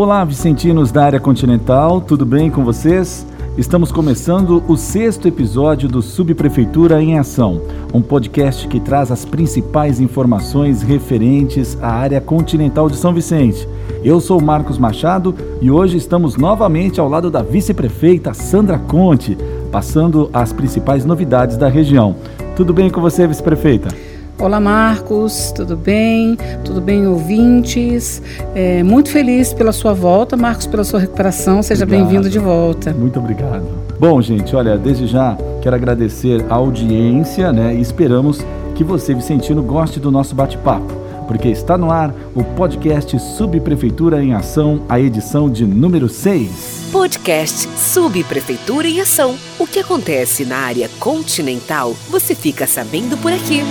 Olá, vicentinos da área continental, tudo bem com vocês? Estamos começando o sexto episódio do Subprefeitura em Ação, um podcast que traz as principais informações referentes à área continental de São Vicente. Eu sou Marcos Machado e hoje estamos novamente ao lado da vice-prefeita Sandra Conte, passando as principais novidades da região. Tudo bem com você, vice-prefeita? Olá, Marcos, tudo bem? Tudo bem, ouvintes? É, muito feliz pela sua volta, Marcos, pela sua recuperação. Seja bem-vindo de volta. Muito obrigado. Bom, gente, olha, desde já quero agradecer a audiência, né? E esperamos que você, Vicentino, goste do nosso bate-papo, porque está no ar o podcast Subprefeitura em Ação, a edição de número 6. Podcast Subprefeitura em Ação. O que acontece na área continental, você fica sabendo por aqui.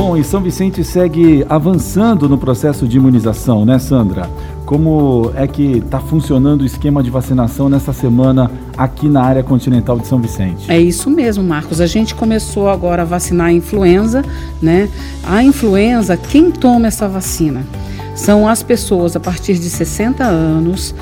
Bom, e São Vicente segue avançando no processo de imunização, né, Sandra? Como é que está funcionando o esquema de vacinação nessa semana aqui na área continental de São Vicente? É isso mesmo, Marcos. A gente começou agora a vacinar a influenza, né? A influenza, quem toma essa vacina? São as pessoas a partir de 60 anos,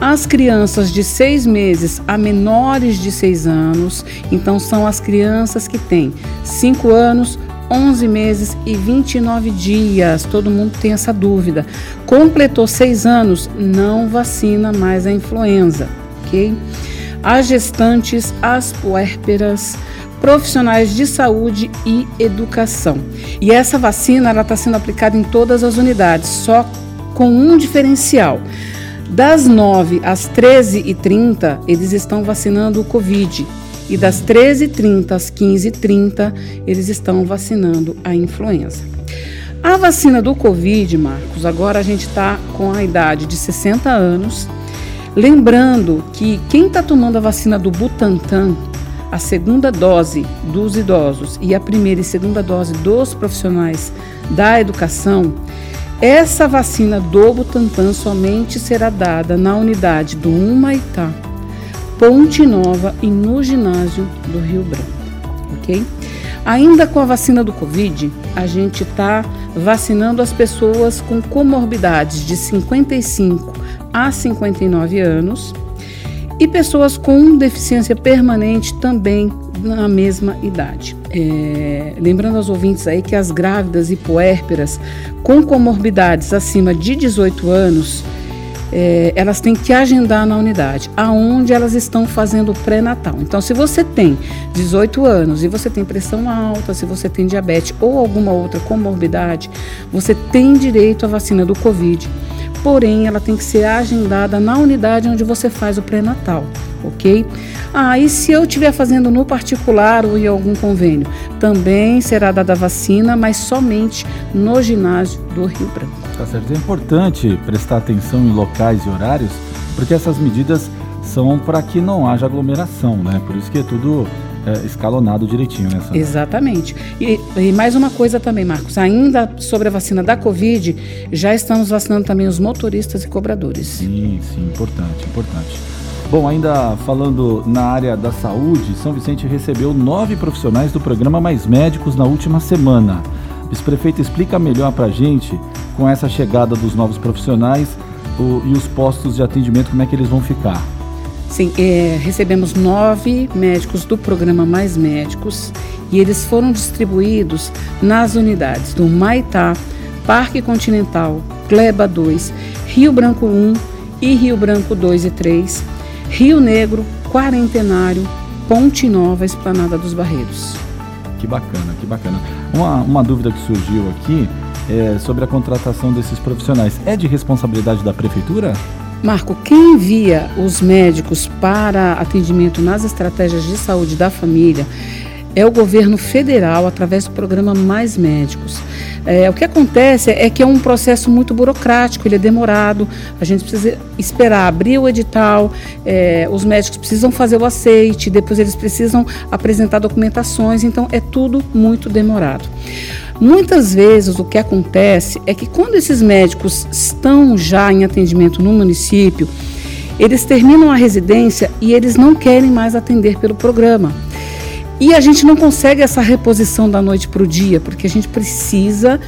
as crianças de 6 meses a menores de 6 anos, então são as crianças que têm 5 anos 11 meses e 29 dias. Todo mundo tem essa dúvida. Completou seis anos, não vacina mais a influenza, ok? As gestantes, as puérperas, profissionais de saúde e educação. E essa vacina ela está sendo aplicada em todas as unidades, só com um diferencial. Das 9 às 13h30, eles estão vacinando o Covid e das 13h30 às 15h30 eles estão vacinando a influenza. A vacina do Covid, Marcos, agora a gente está com a idade de 60 anos. Lembrando que quem está tomando a vacina do Butantan, a segunda dose dos idosos e a primeira e segunda dose dos profissionais da educação, essa vacina do Butantan somente será dada na unidade do Humaitá Ponte Nova e no ginásio do Rio Branco, ok? Ainda com a vacina do Covid, a gente está vacinando as pessoas com comorbidades de 55 a 59 anos e pessoas com deficiência permanente também na mesma idade. É, lembrando aos ouvintes aí que as grávidas e puérperas com comorbidades acima de 18 anos é, elas têm que agendar na unidade, aonde elas estão fazendo o pré-natal. Então, se você tem 18 anos e você tem pressão alta, se você tem diabetes ou alguma outra comorbidade, você tem direito à vacina do Covid. Porém, ela tem que ser agendada na unidade onde você faz o pré-natal, ok? Ah, e se eu estiver fazendo no particular ou em algum convênio, também será dada a vacina, mas somente no ginásio do Rio Branco. Tá certo. É importante prestar atenção em locais e horários, porque essas medidas são para que não haja aglomeração, né? Por isso que é tudo é, escalonado direitinho, né? Exatamente. E, e, mais uma coisa também, Marcos, ainda sobre a vacina da Covid, já estamos vacinando também os motoristas e cobradores. Sim, sim, importante, importante. Bom, ainda falando na área da saúde, São Vicente recebeu nove profissionais do programa Mais Médicos na última semana. Vice-prefeito, explica melhor para a gente, com essa chegada dos novos profissionais o, e os postos de atendimento, como é que eles vão ficar? Sim, é, recebemos nove médicos do programa Mais Médicos e eles foram distribuídos nas unidades do Maitá, Parque Continental, Gleba 2, Rio Branco 1 e Rio Branco 2 e 3, Rio Negro, Quarentenário, Ponte Nova, Esplanada dos Barreiros. Que bacana, que bacana. Uma, uma dúvida que surgiu aqui é sobre a contratação desses profissionais. É de responsabilidade da prefeitura? Marco, quem envia os médicos para atendimento nas estratégias de saúde da família é o governo federal através do programa Mais Médicos. É, o que acontece é que é um processo muito burocrático, ele é demorado, a gente precisa esperar abrir o edital, é, os médicos precisam fazer o aceite, depois eles precisam apresentar documentações, então é tudo muito demorado. Muitas vezes o que acontece é que quando esses médicos estão já em atendimento no município, eles terminam a residência e eles não querem mais atender pelo programa. E a gente não consegue essa reposição da noite para o dia, porque a gente precisa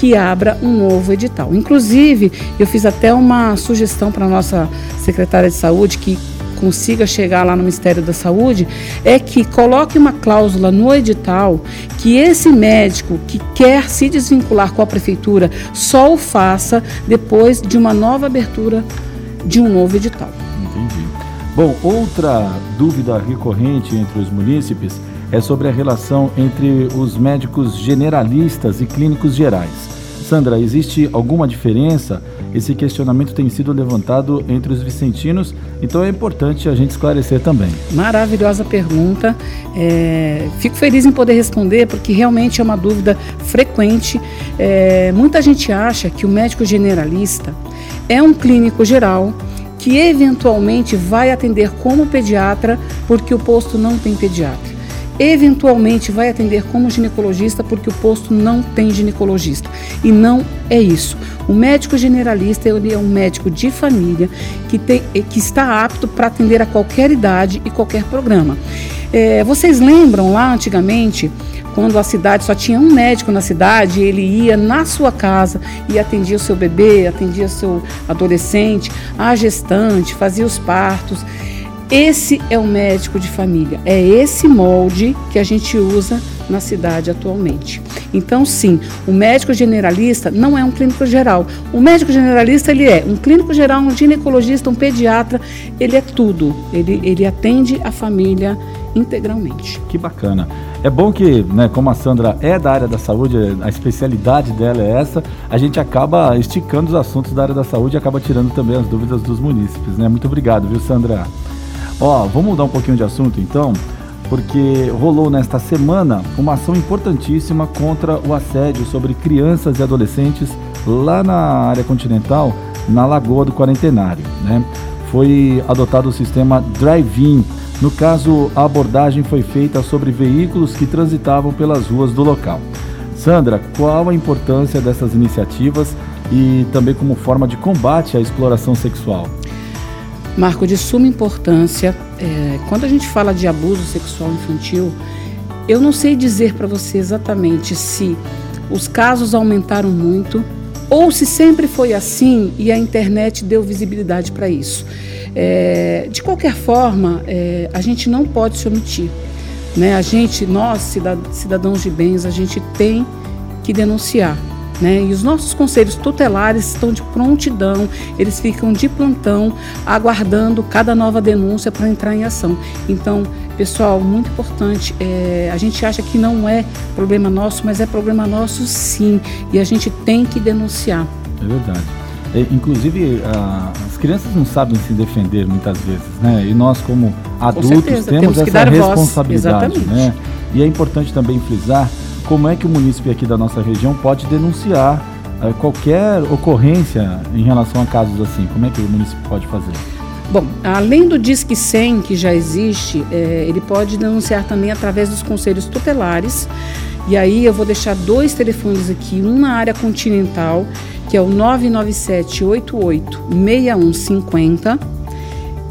que abra um novo edital. Inclusive, eu fiz até uma sugestão para a nossa secretária de saúde que consiga chegar lá no Ministério da Saúde, é que coloque uma cláusula no edital que esse médico que quer se desvincular com a prefeitura só o faça depois de uma nova abertura de um novo edital. Entendi. Bom, outra dúvida recorrente entre os munícipes é sobre a relação entre os médicos generalistas e clínicos gerais. Sandra, existe alguma diferença? Esse questionamento tem sido levantado entre os vicentinos, então é importante a gente esclarecer também. Maravilhosa pergunta. É, fico feliz em poder responder, porque realmente é uma dúvida frequente. É, muita gente acha que o médico generalista é um clínico geral que eventualmente vai atender como pediatra, porque o posto não tem pediatra eventualmente vai atender como ginecologista porque o posto não tem ginecologista. E não é isso. O médico generalista ele é um médico de família que, tem, que está apto para atender a qualquer idade e qualquer programa. É, vocês lembram lá antigamente, quando a cidade só tinha um médico na cidade, ele ia na sua casa e atendia o seu bebê, atendia o seu adolescente, a gestante, fazia os partos. Esse é o médico de família. É esse molde que a gente usa na cidade atualmente. Então, sim, o médico generalista não é um clínico geral. O médico generalista ele é um clínico geral, um ginecologista, um pediatra. Ele é tudo. Ele, ele atende a família integralmente. Que bacana. É bom que, né, como a Sandra é da área da saúde, a especialidade dela é essa, a gente acaba esticando os assuntos da área da saúde e acaba tirando também as dúvidas dos munícipes, né? Muito obrigado, viu, Sandra? Ó, vamos mudar um pouquinho de assunto então, porque rolou nesta semana uma ação importantíssima contra o assédio sobre crianças e adolescentes lá na área continental, na Lagoa do Quarentenário, né? Foi adotado o sistema drive-in. No caso, a abordagem foi feita sobre veículos que transitavam pelas ruas do local. Sandra, qual a importância dessas iniciativas e também como forma de combate à exploração sexual? Marco, de suma importância, é, quando a gente fala de abuso sexual infantil, eu não sei dizer para você exatamente se os casos aumentaram muito ou se sempre foi assim e a internet deu visibilidade para isso. É, de qualquer forma, é, a gente não pode se omitir. Né? A gente, nós, cidadãos de bens, a gente tem que denunciar. Né? E os nossos conselhos tutelares estão de prontidão, eles ficam de plantão, aguardando cada nova denúncia para entrar em ação. Então, pessoal, muito importante, é, a gente acha que não é problema nosso, mas é problema nosso sim, e a gente tem que denunciar. É verdade. É, inclusive, a, as crianças não sabem se defender muitas vezes, né? E nós, como adultos, temos, temos essa responsabilidade. Né? E é importante também frisar como é que o município aqui da nossa região pode denunciar uh, qualquer ocorrência em relação a casos assim? Como é que o município pode fazer? Bom, além do Disque 100 que já existe, é, ele pode denunciar também através dos conselhos tutelares. E aí eu vou deixar dois telefones aqui, um na área continental, que é o 997 88 6150,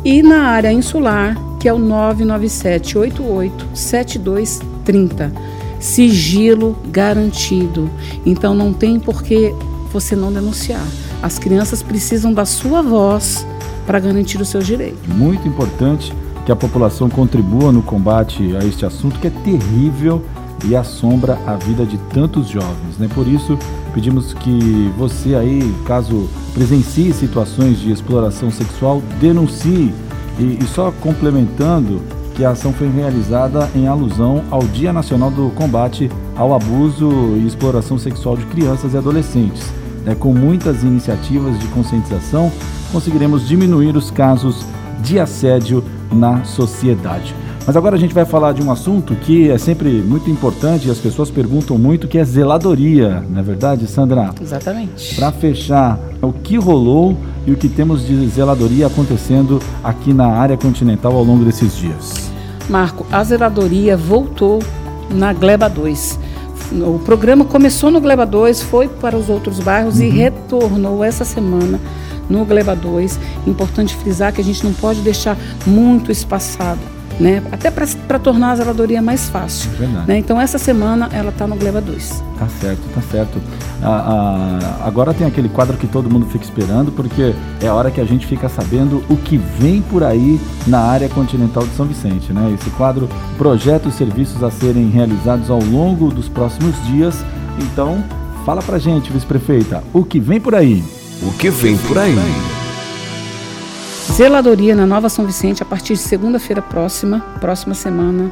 e na área insular, que é o 997 88 7230 sigilo garantido. Então não tem por que você não denunciar. As crianças precisam da sua voz para garantir os seus direitos. Muito importante que a população contribua no combate a este assunto que é terrível e assombra a vida de tantos jovens. Né? Por isso, pedimos que você aí, caso presencie situações de exploração sexual, denuncie. E, e só complementando, que a ação foi realizada em alusão ao Dia Nacional do Combate ao Abuso e Exploração Sexual de Crianças e Adolescentes. É, com muitas iniciativas de conscientização, conseguiremos diminuir os casos de assédio na sociedade. Mas agora a gente vai falar de um assunto que é sempre muito importante e as pessoas perguntam muito, que é zeladoria, não é verdade, Sandra? Exatamente. Para fechar, o que rolou e o que temos de zeladoria acontecendo aqui na área continental ao longo desses dias? Marco, a zeladoria voltou na Gleba 2. O programa começou no Gleba 2, foi para os outros bairros uhum. e retornou essa semana no Gleba 2. Importante frisar que a gente não pode deixar muito espaçado né? Até para tornar a zeladoria mais fácil. Verdade. Né? Então essa semana ela está no Gleba 2. Tá certo, tá certo. Ah, ah, agora tem aquele quadro que todo mundo fica esperando, porque é a hora que a gente fica sabendo o que vem por aí na área continental de São Vicente, né? Esse quadro projeta os serviços a serem realizados ao longo dos próximos dias. Então, fala pra gente, vice-prefeita, o que vem por aí? O que vem por aí? Zeladoria na Nova São Vicente, a partir de segunda-feira próxima, próxima semana,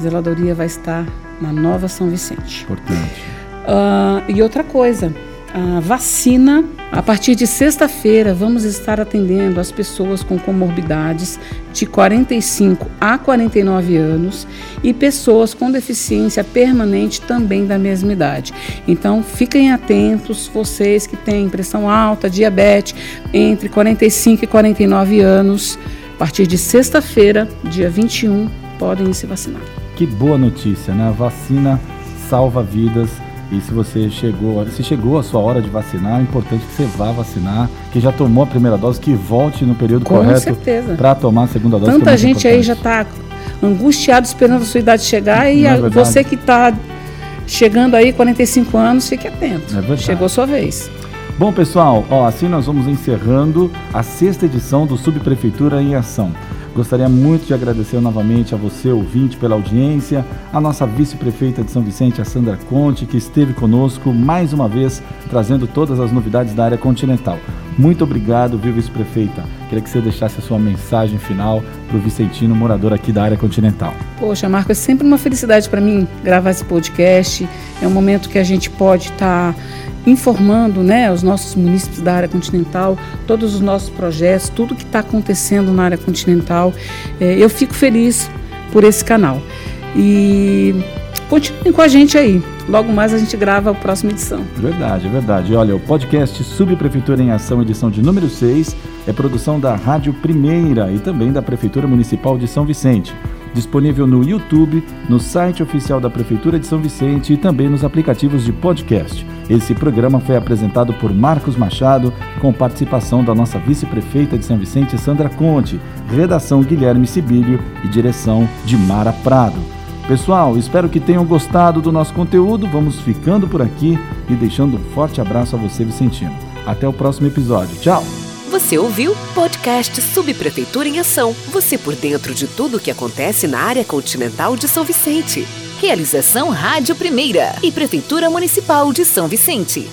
zeladoria vai estar na Nova São Vicente. Importante. Uh, e outra coisa, a vacina, a partir de sexta-feira, vamos estar atendendo as pessoas com comorbidades de 45 a 49 anos e pessoas com deficiência permanente também da mesma idade. Então, fiquem atentos, vocês que têm pressão alta, diabetes, entre 45 e 49 anos, a partir de sexta-feira, dia 21, podem se vacinar. Que boa notícia, né? A vacina salva vidas e se você chegou, se chegou a sua hora de vacinar, é importante que você vá vacinar, que já tomou a primeira dose, que volte no período Com correto para tomar a segunda dose. Tanta é gente importante. aí já está angustiado esperando a sua idade chegar e é a, você que está chegando aí 45 anos, fique atento. É Chegou a sua vez. Bom, pessoal, ó, assim nós vamos encerrando a sexta edição do Subprefeitura em Ação. Gostaria muito de agradecer novamente a você, ouvinte, pela audiência, a nossa vice-prefeita de São Vicente, a Sandra Conte, que esteve conosco mais uma vez, trazendo todas as novidades da área continental. Muito obrigado, viu, vice-prefeita? Queria que você deixasse a sua mensagem final para o Vicentino, morador aqui da área continental. Poxa, Marco, é sempre uma felicidade para mim gravar esse podcast. É um momento que a gente pode estar. Tá informando né, os nossos munícipes da área continental, todos os nossos projetos, tudo que está acontecendo na área continental. É, eu fico feliz por esse canal. E continuem com a gente aí. Logo mais a gente grava a próxima edição. Verdade, é verdade. Olha, o podcast Subprefeitura em Ação, edição de número 6, é produção da Rádio Primeira e também da Prefeitura Municipal de São Vicente disponível no YouTube, no site oficial da Prefeitura de São Vicente e também nos aplicativos de podcast. Esse programa foi apresentado por Marcos Machado, com participação da nossa vice-prefeita de São Vicente, Sandra Conte, redação Guilherme Sibílio e direção de Mara Prado. Pessoal, espero que tenham gostado do nosso conteúdo. Vamos ficando por aqui e deixando um forte abraço a você, Vicentino. Até o próximo episódio. Tchau! Você ouviu podcast Subprefeitura em Ação. Você por dentro de tudo o que acontece na área continental de São Vicente. Realização Rádio Primeira e Prefeitura Municipal de São Vicente.